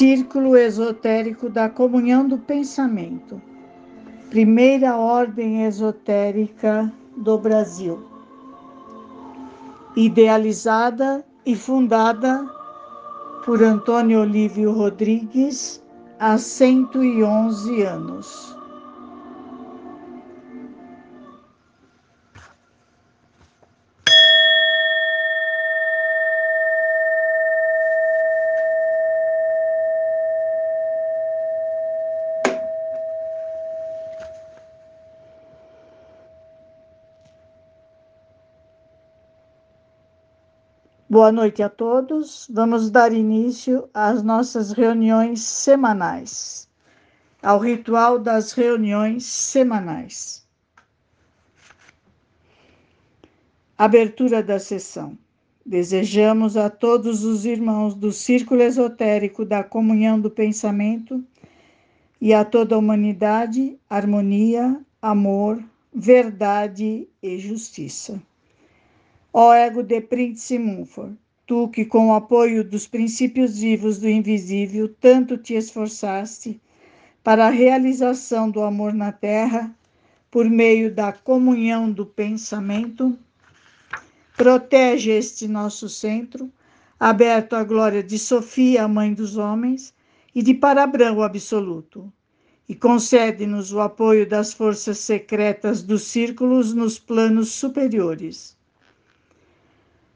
Círculo Esotérico da Comunhão do Pensamento, primeira ordem esotérica do Brasil, idealizada e fundada por Antônio Olívio Rodrigues há 111 anos. Boa noite a todos. Vamos dar início às nossas reuniões semanais, ao ritual das reuniões semanais. Abertura da sessão. Desejamos a todos os irmãos do Círculo Esotérico da Comunhão do Pensamento e a toda a humanidade harmonia, amor, verdade e justiça. Ó ego de Príncipe Munfor, tu que com o apoio dos princípios vivos do invisível tanto te esforçaste para a realização do amor na terra por meio da comunhão do pensamento, protege este nosso centro, aberto à glória de Sofia, a mãe dos homens, e de Parabrão o absoluto, e concede-nos o apoio das forças secretas dos círculos nos planos superiores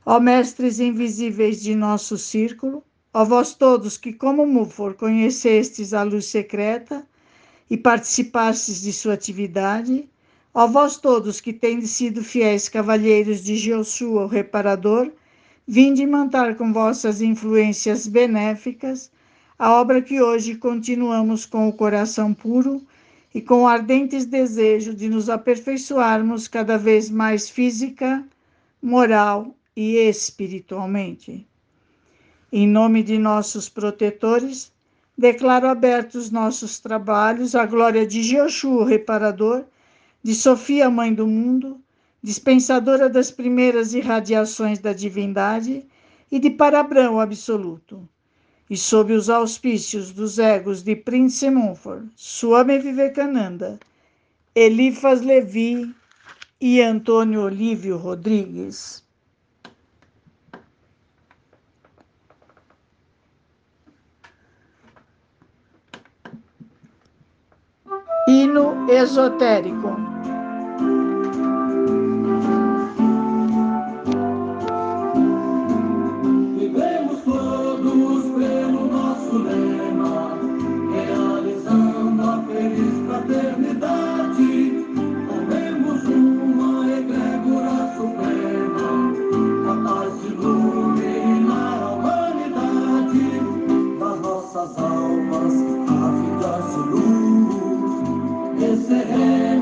Ó mestres invisíveis de nosso círculo, ó vós todos que, como Mufor, conhecestes a luz secreta e participastes de sua atividade, ó vós todos que tendes sido fiéis cavalheiros de Jeoshua, o reparador, vinde manter com vossas influências benéficas a obra que hoje continuamos com o coração puro e com ardentes desejos de nos aperfeiçoarmos cada vez mais física, moral e espiritualmente. Em nome de nossos protetores, declaro abertos nossos trabalhos à glória de Jeoshua, o reparador, de Sofia, mãe do mundo, dispensadora das primeiras irradiações da divindade, e de Parabrão absoluto. E sob os auspícios dos egos de Prince Monfort, Swami Vivekananda, Elifas Levi e Antônio Olívio Rodrigues. Hino esotérico. is the end.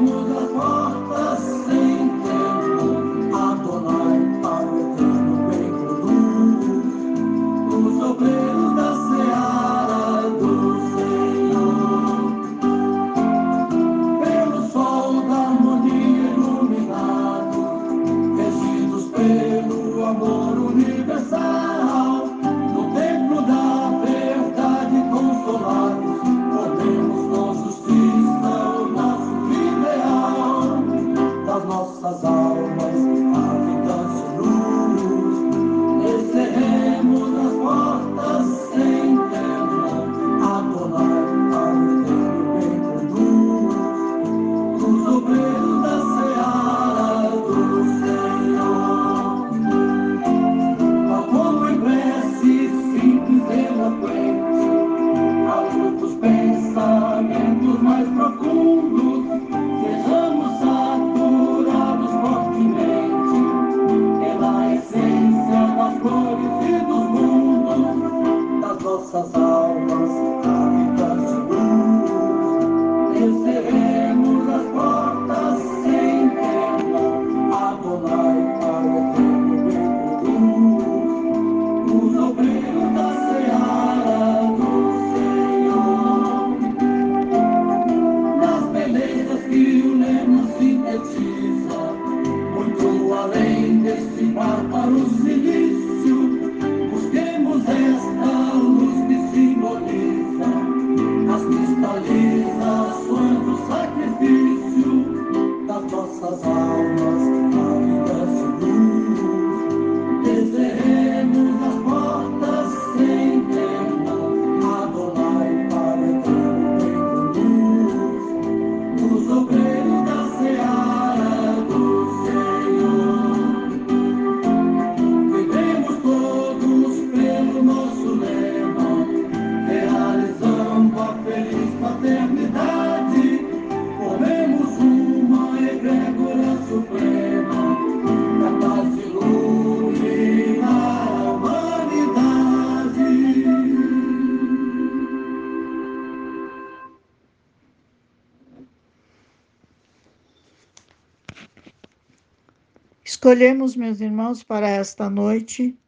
Escolhemos, meus irmãos, para esta noite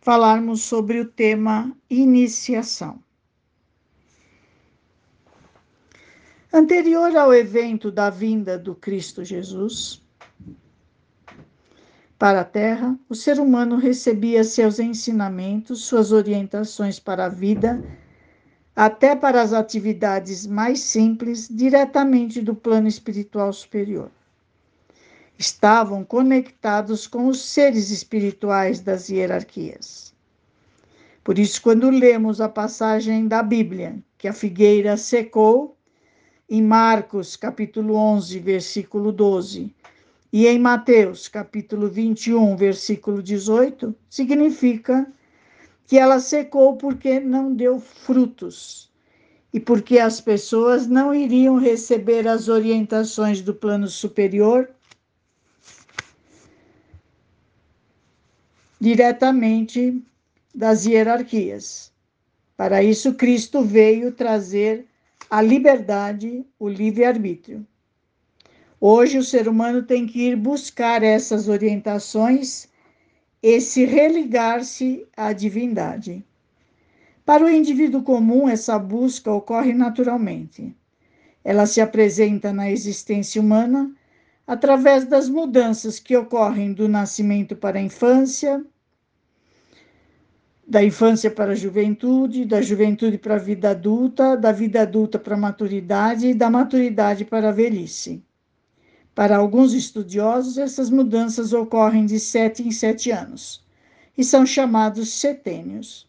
falarmos sobre o tema iniciação. Anterior ao evento da vinda do Cristo Jesus para a Terra, o ser humano recebia seus ensinamentos, suas orientações para a vida, até para as atividades mais simples, diretamente do plano espiritual superior. Estavam conectados com os seres espirituais das hierarquias. Por isso, quando lemos a passagem da Bíblia, que a figueira secou, em Marcos, capítulo 11, versículo 12, e em Mateus, capítulo 21, versículo 18, significa que ela secou porque não deu frutos e porque as pessoas não iriam receber as orientações do plano superior diretamente das hierarquias. Para isso, Cristo veio trazer a liberdade, o livre-arbítrio. Hoje, o ser humano tem que ir buscar essas orientações e se religar-se à divindade. Para o indivíduo comum, essa busca ocorre naturalmente. Ela se apresenta na existência humana através das mudanças que ocorrem do nascimento para a infância, da infância para a juventude, da juventude para a vida adulta, da vida adulta para a maturidade e da maturidade para a velhice. Para alguns estudiosos, essas mudanças ocorrem de sete em sete anos e são chamados setênios.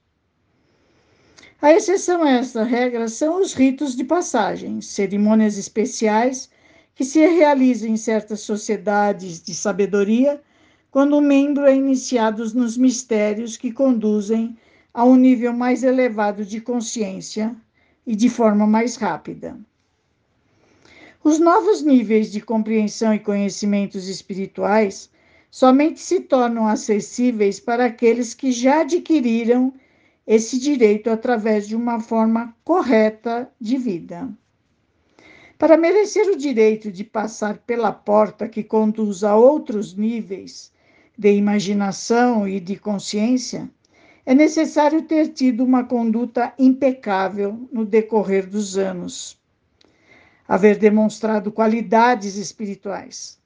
A exceção a esta regra são os ritos de passagem, cerimônias especiais que se realizam em certas sociedades de sabedoria quando o membro é iniciado nos mistérios que conduzem a um nível mais elevado de consciência e de forma mais rápida. Os novos níveis de compreensão e conhecimentos espirituais somente se tornam acessíveis para aqueles que já adquiriram esse direito através de uma forma correta de vida. Para merecer o direito de passar pela porta que conduz a outros níveis, de imaginação e de consciência, é necessário ter tido uma conduta impecável no decorrer dos anos, haver demonstrado qualidades espirituais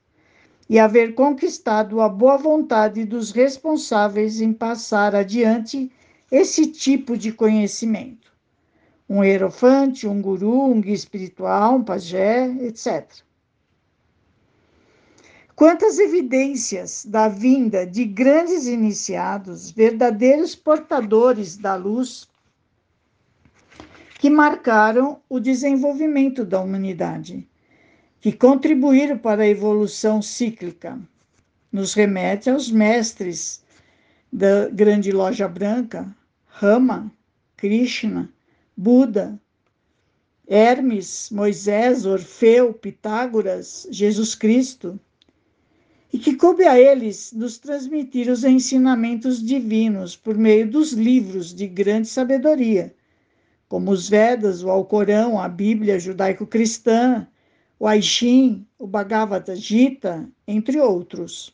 e haver conquistado a boa vontade dos responsáveis em passar adiante esse tipo de conhecimento. Um hierofante, um guru, um guia espiritual, um pajé, etc. Quantas evidências da vinda de grandes iniciados, verdadeiros portadores da luz, que marcaram o desenvolvimento da humanidade, que contribuíram para a evolução cíclica. Nos remete aos mestres da grande loja branca, Rama, Krishna, Buda, Hermes, Moisés, Orfeu, Pitágoras, Jesus Cristo e que coube a eles nos transmitir os ensinamentos divinos por meio dos livros de grande sabedoria, como os Vedas, o Alcorão, a Bíblia judaico-cristã, o Aishin, o Bhagavad Gita, entre outros.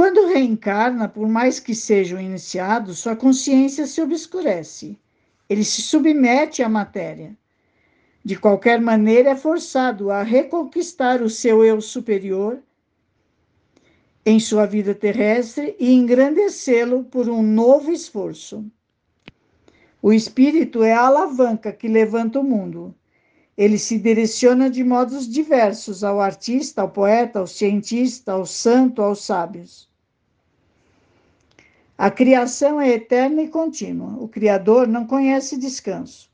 Quando reencarna, por mais que sejam iniciados, sua consciência se obscurece. Ele se submete à matéria de qualquer maneira, é forçado a reconquistar o seu eu superior em sua vida terrestre e engrandecê-lo por um novo esforço. O espírito é a alavanca que levanta o mundo. Ele se direciona de modos diversos ao artista, ao poeta, ao cientista, ao santo, aos sábios. A criação é eterna e contínua. O Criador não conhece descanso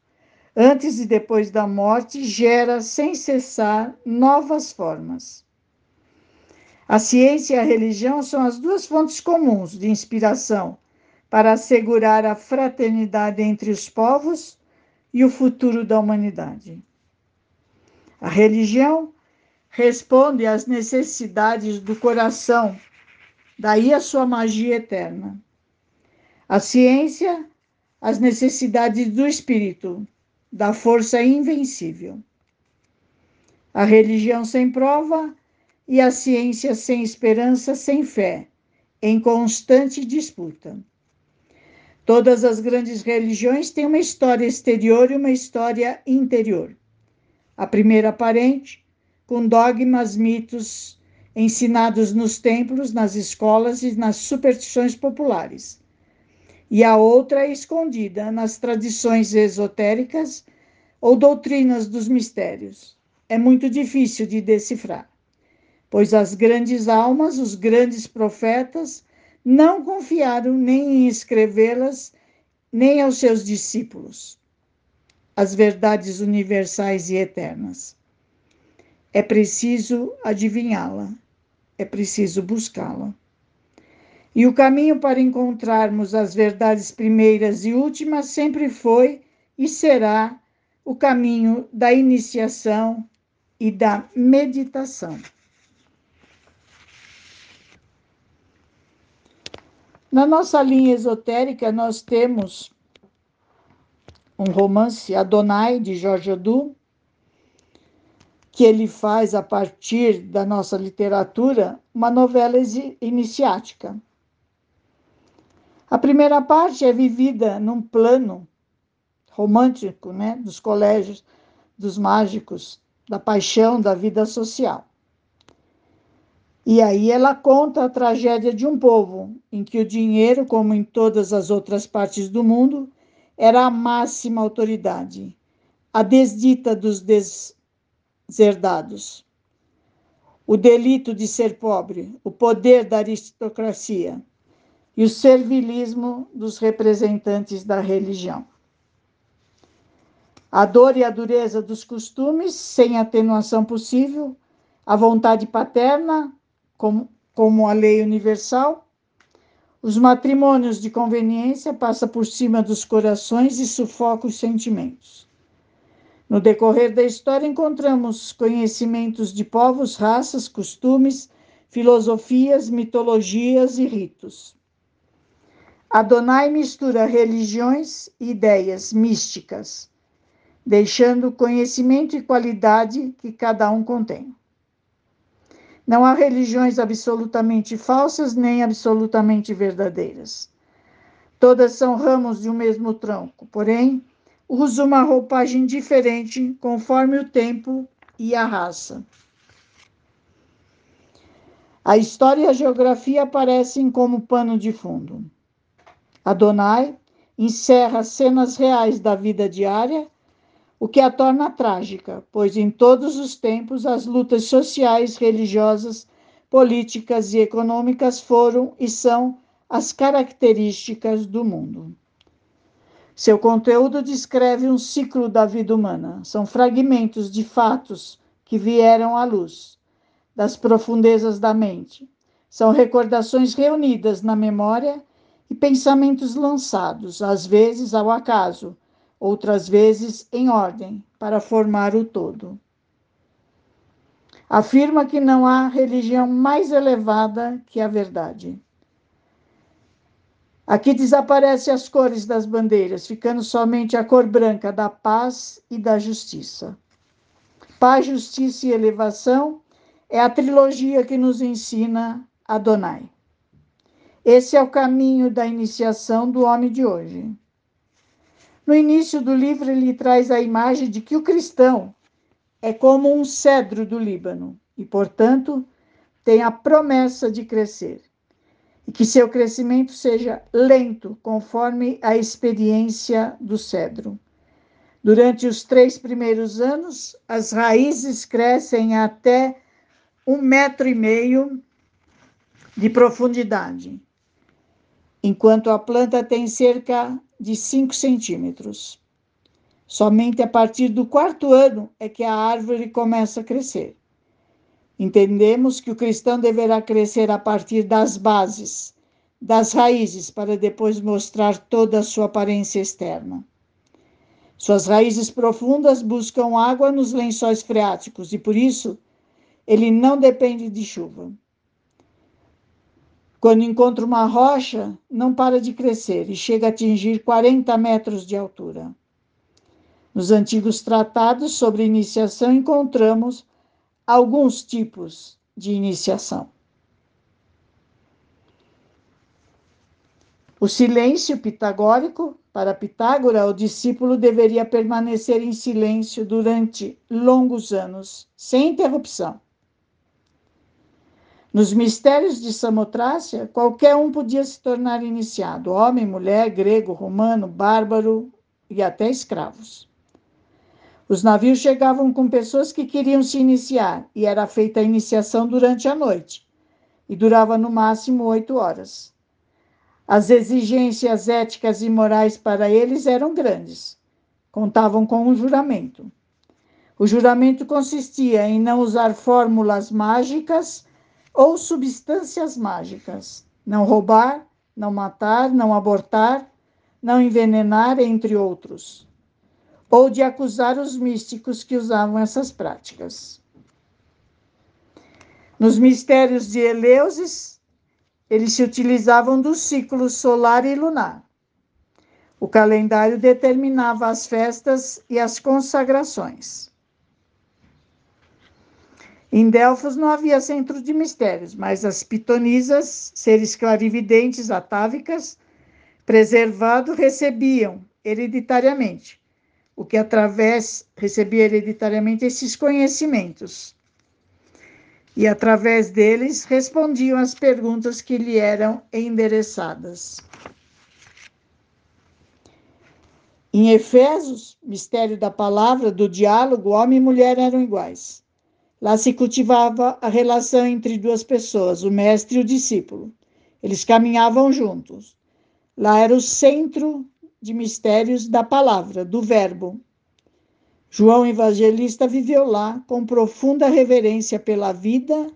antes e depois da morte, gera sem cessar novas formas. A ciência e a religião são as duas fontes comuns de inspiração para assegurar a fraternidade entre os povos e o futuro da humanidade. A religião responde às necessidades do coração, daí a sua magia eterna. A ciência, às necessidades do espírito, da força invencível. a religião sem prova e a ciência sem esperança, sem fé, em constante disputa. Todas as grandes religiões têm uma história exterior e uma história interior. A primeira aparente, com dogmas, mitos ensinados nos templos, nas escolas e nas superstições populares. E a outra é escondida nas tradições esotéricas ou doutrinas dos mistérios. É muito difícil de decifrar, pois as grandes almas, os grandes profetas, não confiaram nem em escrevê-las, nem aos seus discípulos, as verdades universais e eternas. É preciso adivinhá-la, é preciso buscá-la. E o caminho para encontrarmos as verdades primeiras e últimas sempre foi e será o caminho da iniciação e da meditação. Na nossa linha esotérica, nós temos um romance, Adonai, de Jorge Adu, que ele faz a partir da nossa literatura uma novela iniciática. A primeira parte é vivida num plano romântico, né, dos colégios, dos mágicos, da paixão, da vida social. E aí ela conta a tragédia de um povo em que o dinheiro, como em todas as outras partes do mundo, era a máxima autoridade, a desdita dos des deserdados. O delito de ser pobre, o poder da aristocracia e o servilismo dos representantes da religião. A dor e a dureza dos costumes, sem atenuação possível, a vontade paterna, como, como a lei universal, os matrimônios de conveniência passa por cima dos corações e sufoca os sentimentos. No decorrer da história, encontramos conhecimentos de povos, raças, costumes, filosofias, mitologias e ritos. Adonai mistura religiões e ideias místicas, deixando conhecimento e qualidade que cada um contém. Não há religiões absolutamente falsas nem absolutamente verdadeiras. Todas são ramos de um mesmo tronco, porém, usa uma roupagem diferente conforme o tempo e a raça. A história e a geografia aparecem como pano de fundo. Adonai encerra cenas reais da vida diária, o que a torna trágica, pois em todos os tempos as lutas sociais, religiosas, políticas e econômicas foram e são as características do mundo. Seu conteúdo descreve um ciclo da vida humana. São fragmentos de fatos que vieram à luz das profundezas da mente. São recordações reunidas na memória e pensamentos lançados, às vezes ao acaso, outras vezes em ordem, para formar o todo. Afirma que não há religião mais elevada que a verdade. Aqui desaparecem as cores das bandeiras, ficando somente a cor branca da paz e da justiça. Paz, justiça e elevação é a trilogia que nos ensina Adonai. Esse é o caminho da iniciação do homem de hoje. No início do livro, ele traz a imagem de que o cristão é como um cedro do Líbano e, portanto, tem a promessa de crescer e que seu crescimento seja lento, conforme a experiência do cedro. Durante os três primeiros anos, as raízes crescem até um metro e meio de profundidade, enquanto a planta tem cerca de cinco centímetros. Somente a partir do quarto ano é que a árvore começa a crescer. Entendemos que o cristão deverá crescer a partir das bases, das raízes, para depois mostrar toda a sua aparência externa. Suas raízes profundas buscam água nos lençóis freáticos e, por isso, ele não depende de chuva. Quando encontra uma rocha, não para de crescer e chega a atingir 40 metros de altura. Nos antigos tratados sobre iniciação, encontramos alguns tipos de iniciação. O silêncio pitagórico, para Pitágora, o discípulo deveria permanecer em silêncio durante longos anos, sem interrupção. Nos mistérios de Samotrácia, qualquer um podia se tornar iniciado: homem, mulher, grego, romano, bárbaro e até escravos. Os navios chegavam com pessoas que queriam se iniciar e era feita a iniciação durante a noite e durava no máximo oito horas. As exigências éticas e morais para eles eram grandes. Contavam com um juramento. O juramento consistia em não usar fórmulas mágicas ou substâncias mágicas, não roubar, não matar, não abortar, não envenenar, entre outros ou de acusar os místicos que usavam essas práticas. Nos mistérios de Eleusis, eles se utilizavam do ciclo solar e lunar. O calendário determinava as festas e as consagrações. Em Delfos não havia centro de mistérios, mas as pitonisas, seres clarividentes atávicas, preservado, recebiam hereditariamente o que através recebia hereditariamente esses conhecimentos. E através deles respondiam as perguntas que lhe eram endereçadas. Em Efésios, mistério da palavra, do diálogo, homem e mulher eram iguais. Lá se cultivava a relação entre duas pessoas, o mestre e o discípulo. Eles caminhavam juntos. Lá era o centro de mistérios da palavra, do Verbo. João Evangelista viveu lá com profunda reverência pela vida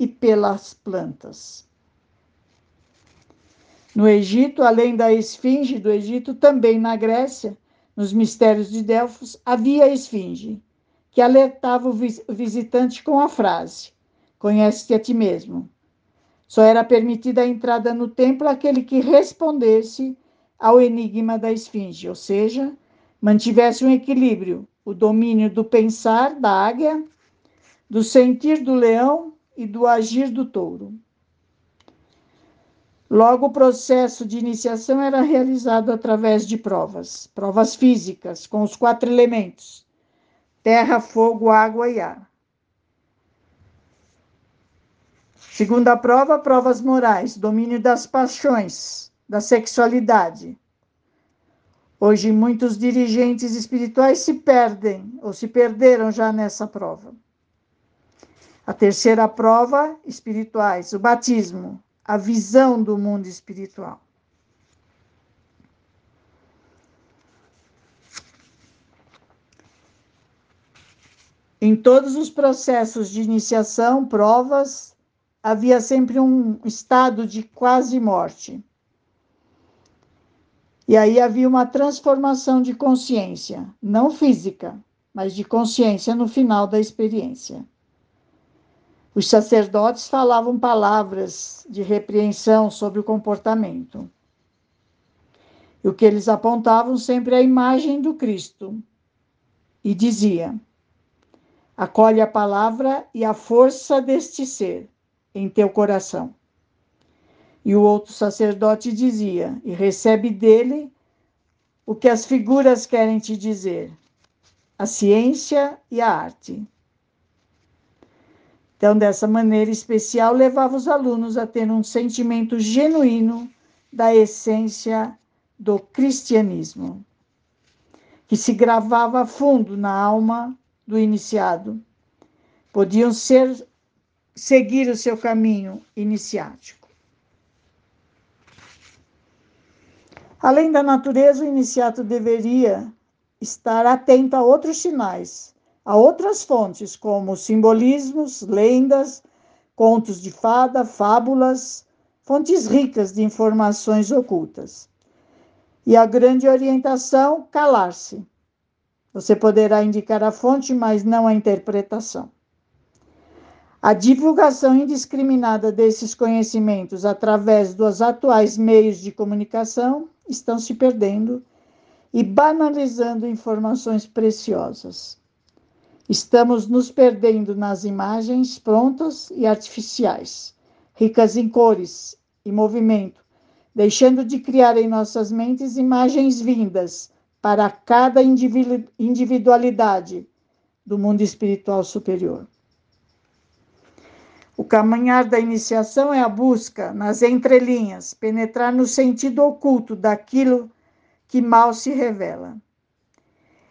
e pelas plantas. No Egito, além da esfinge do Egito, também na Grécia, nos mistérios de Delfos, havia a esfinge, que alertava o visitante com a frase: Conhece-te a ti mesmo. Só era permitida a entrada no templo àquele que respondesse ao enigma da esfinge, ou seja, mantivesse um equilíbrio, o domínio do pensar da águia, do sentir do leão e do agir do touro. Logo, o processo de iniciação era realizado através de provas, provas físicas, com os quatro elementos: terra, fogo, água e ar. Segunda prova, provas morais, domínio das paixões, da sexualidade. Hoje, muitos dirigentes espirituais se perdem ou se perderam já nessa prova. A terceira prova, espirituais, o batismo, a visão do mundo espiritual. Em todos os processos de iniciação, provas, havia sempre um estado de quase morte. E aí havia uma transformação de consciência, não física, mas de consciência no final da experiência. Os sacerdotes falavam palavras de repreensão sobre o comportamento. E o que eles apontavam sempre é a imagem do Cristo. E dizia: acolhe a palavra e a força deste ser em teu coração. E o outro sacerdote dizia: E recebe dele o que as figuras querem te dizer, a ciência e a arte. Então, dessa maneira especial, levava os alunos a ter um sentimento genuíno da essência do cristianismo, que se gravava a fundo na alma do iniciado. Podiam ser seguir o seu caminho iniciático. Além da natureza, o iniciato deveria estar atento a outros sinais, a outras fontes, como simbolismos, lendas, contos de fada, fábulas, fontes ricas de informações ocultas. E a grande orientação, calar-se. Você poderá indicar a fonte, mas não a interpretação. A divulgação indiscriminada desses conhecimentos através dos atuais meios de comunicação estão se perdendo e banalizando informações preciosas. Estamos nos perdendo nas imagens prontas e artificiais, ricas em cores e movimento, deixando de criar em nossas mentes imagens vindas para cada individualidade do mundo espiritual superior. O caminhar da iniciação é a busca, nas entrelinhas, penetrar no sentido oculto daquilo que mal se revela.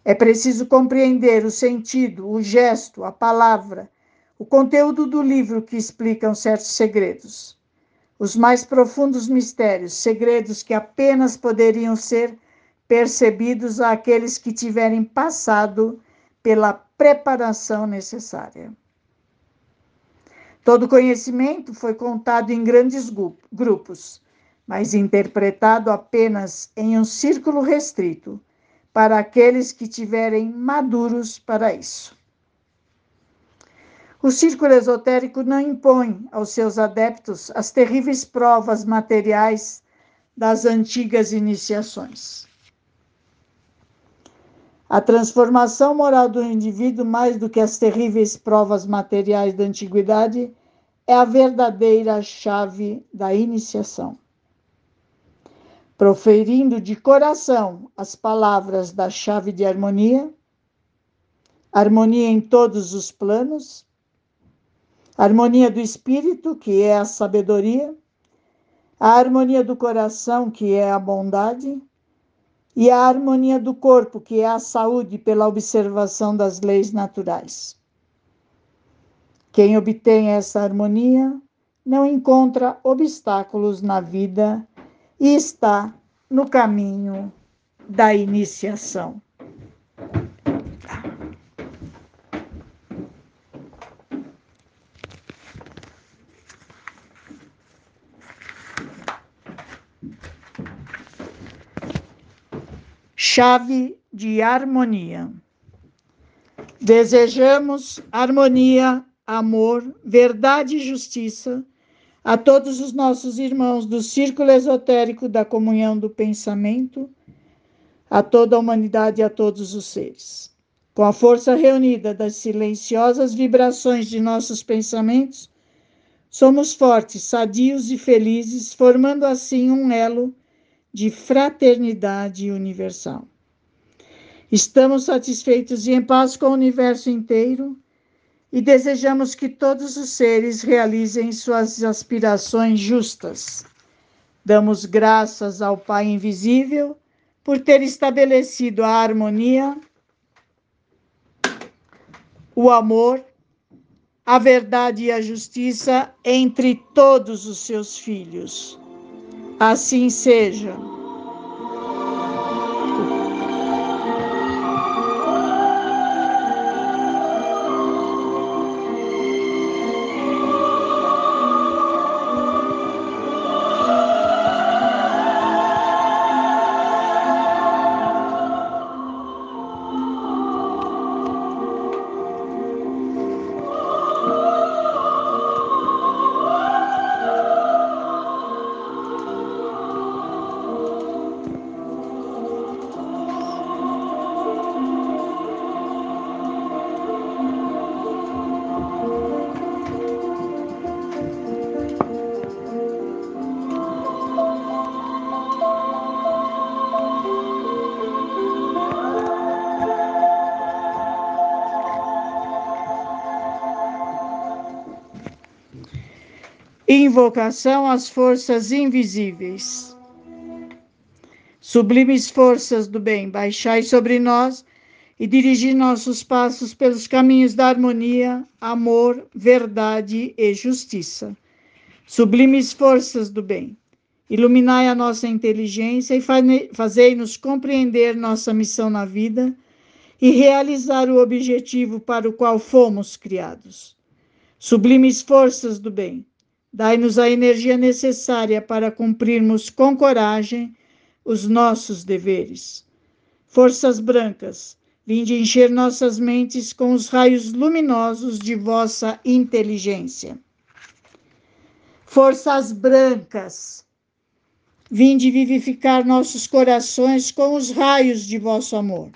É preciso compreender o sentido, o gesto, a palavra, o conteúdo do livro que explicam certos segredos. Os mais profundos mistérios, segredos que apenas poderiam ser percebidos àqueles que tiverem passado pela preparação necessária. Todo conhecimento foi contado em grandes grupos, mas interpretado apenas em um círculo restrito, para aqueles que tiverem maduros para isso. O círculo esotérico não impõe aos seus adeptos as terríveis provas materiais das antigas iniciações. A transformação moral do indivíduo, mais do que as terríveis provas materiais da antiguidade, é a verdadeira chave da iniciação. Proferindo de coração as palavras da chave de harmonia, harmonia em todos os planos, harmonia do espírito, que é a sabedoria, a harmonia do coração, que é a bondade, e a harmonia do corpo, que é a saúde pela observação das leis naturais. Quem obtém essa harmonia não encontra obstáculos na vida e está no caminho da iniciação. Chave de harmonia. Desejamos harmonia, amor, verdade e justiça a todos os nossos irmãos do círculo esotérico da comunhão do pensamento, a toda a humanidade e a todos os seres. Com a força reunida das silenciosas vibrações de nossos pensamentos, somos fortes, sadios e felizes, formando assim um elo de fraternidade universal. Estamos satisfeitos e em paz com o universo inteiro e desejamos que todos os seres realizem suas aspirações justas. Damos graças ao Pai Invisível por ter estabelecido a harmonia, o amor, a verdade e a justiça entre todos os seus filhos. Assim seja. Invocação às forças invisíveis. Sublimes forças do bem, baixai sobre nós e dirigi nossos passos pelos caminhos da harmonia, amor, verdade e justiça. Sublimes forças do bem, iluminai a nossa inteligência e fazei-nos compreender nossa missão na vida e realizar o objetivo para o qual fomos criados. Sublimes forças do bem, Dai-nos a energia necessária para cumprirmos com coragem os nossos deveres. Forças brancas, vinde encher nossas mentes com os raios luminosos de vossa inteligência. Forças brancas, vinde vivificar nossos corações com os raios de vosso amor.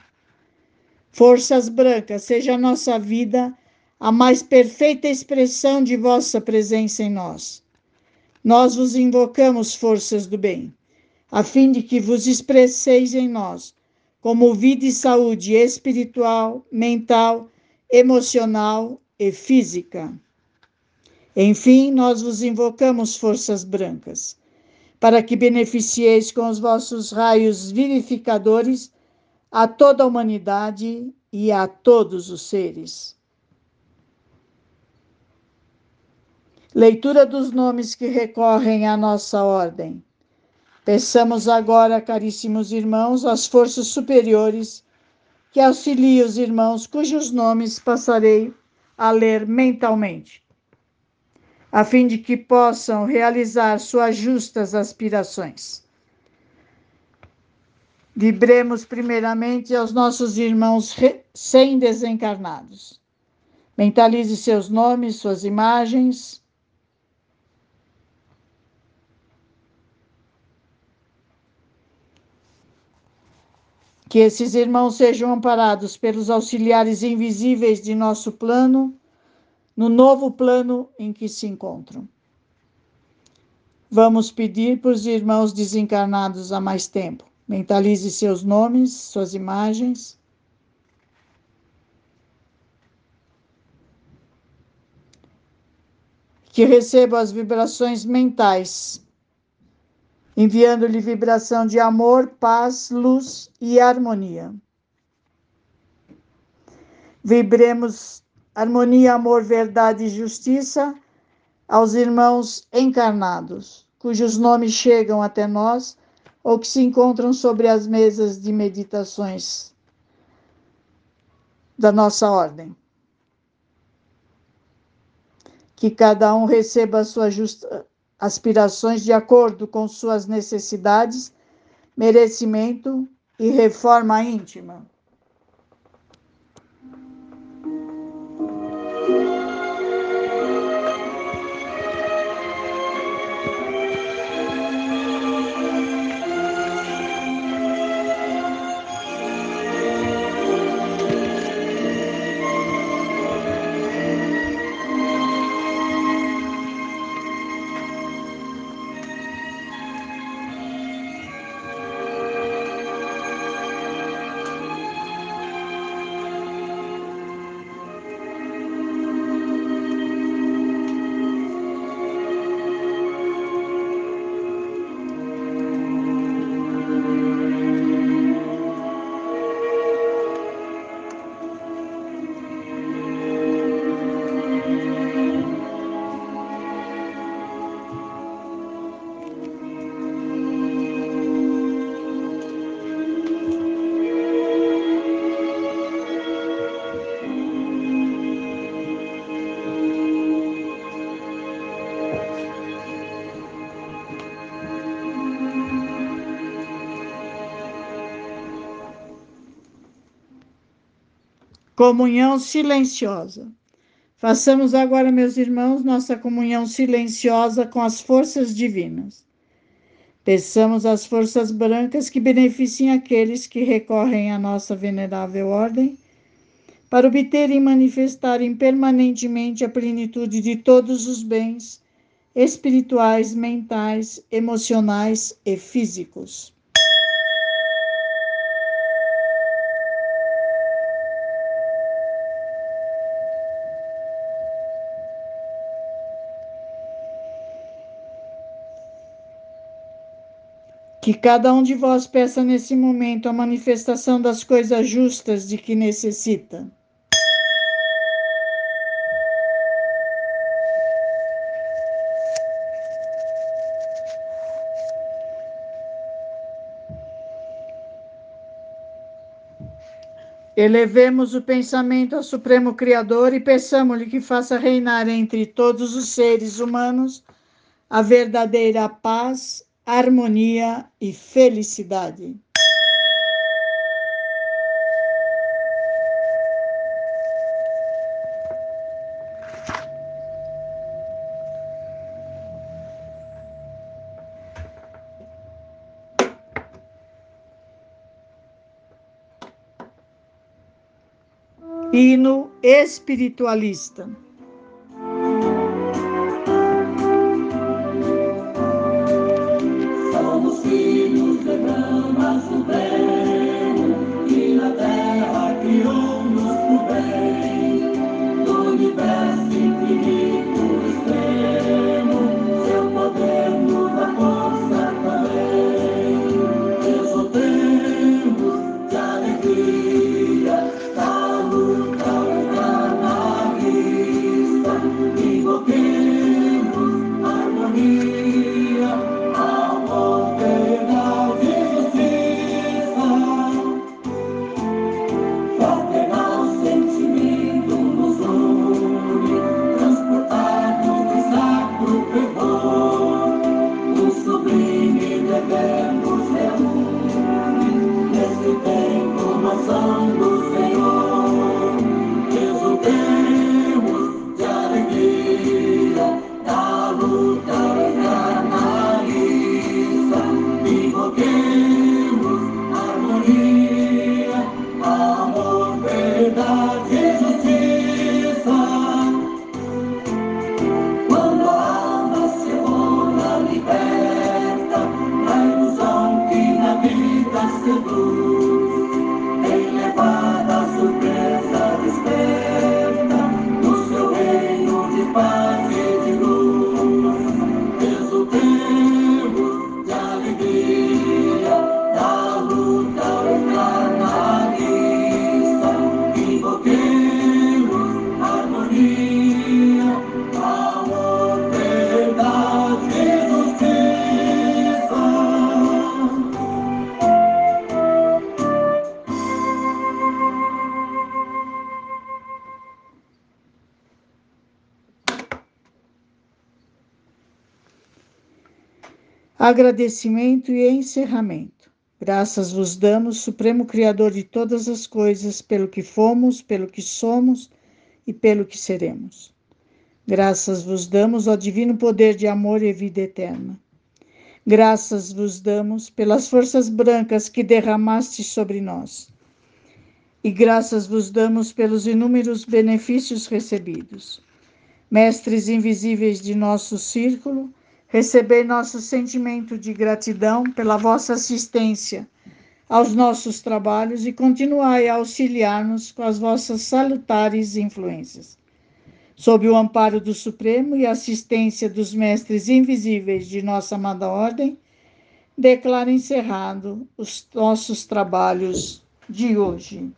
Forças brancas, seja a nossa vida a mais perfeita expressão de vossa presença em nós. Nós vos invocamos, forças do bem, a fim de que vos expresseis em nós como vida e saúde espiritual, mental, emocional e física. Enfim, nós vos invocamos, forças brancas, para que beneficieis com os vossos raios vivificadores a toda a humanidade e a todos os seres. Leitura dos nomes que recorrem à nossa ordem. Peçamos agora, caríssimos irmãos, às forças superiores que auxiliem os irmãos cujos nomes passarei a ler mentalmente, a fim de que possam realizar suas justas aspirações. Vibremos primeiramente aos nossos irmãos sem desencarnados. Mentalize seus nomes, suas imagens Que esses irmãos sejam amparados pelos auxiliares invisíveis de nosso plano, no novo plano em que se encontram. Vamos pedir para os irmãos desencarnados há mais tempo. Mentalize seus nomes, suas imagens. Que recebam as vibrações mentais enviando-lhe vibração de amor, paz, luz e harmonia. Vibremos harmonia, amor, verdade e justiça aos irmãos encarnados, cujos nomes chegam até nós ou que se encontram sobre as mesas de meditações da nossa ordem. Que cada um receba a sua justa, aspirações de acordo com suas necessidades, merecimento e reforma íntima. Comunhão silenciosa. Façamos agora, meus irmãos, nossa comunhão silenciosa com as forças divinas. Peçamos às forças brancas que beneficiem aqueles que recorrem à nossa venerável ordem, para obterem e manifestarem permanentemente a plenitude de todos os bens espirituais, mentais, emocionais e físicos. Que cada um de vós peça nesse momento a manifestação das coisas justas de que necessita. Elevemos o pensamento ao Supremo Criador e peçamos-lhe que faça reinar entre todos os seres humanos a verdadeira paz harmonia e felicidade. Hino espiritualista. Agradecimento e encerramento. Graças vos damos, Supremo Criador de todas as coisas, pelo que fomos, pelo que somos e pelo que seremos. Graças vos damos ao divino poder de amor e vida eterna. Graças vos damos pelas forças brancas que derramaste sobre nós. E graças vos damos pelos inúmeros benefícios recebidos. Mestres invisíveis de nosso círculo, receber nosso sentimento de gratidão pela vossa assistência aos nossos trabalhos e continuai a auxiliar-nos com as vossas salutares influências. Sob o amparo do Supremo e assistência dos mestres invisíveis de nossa amada ordem, declaro encerrado os nossos trabalhos de hoje.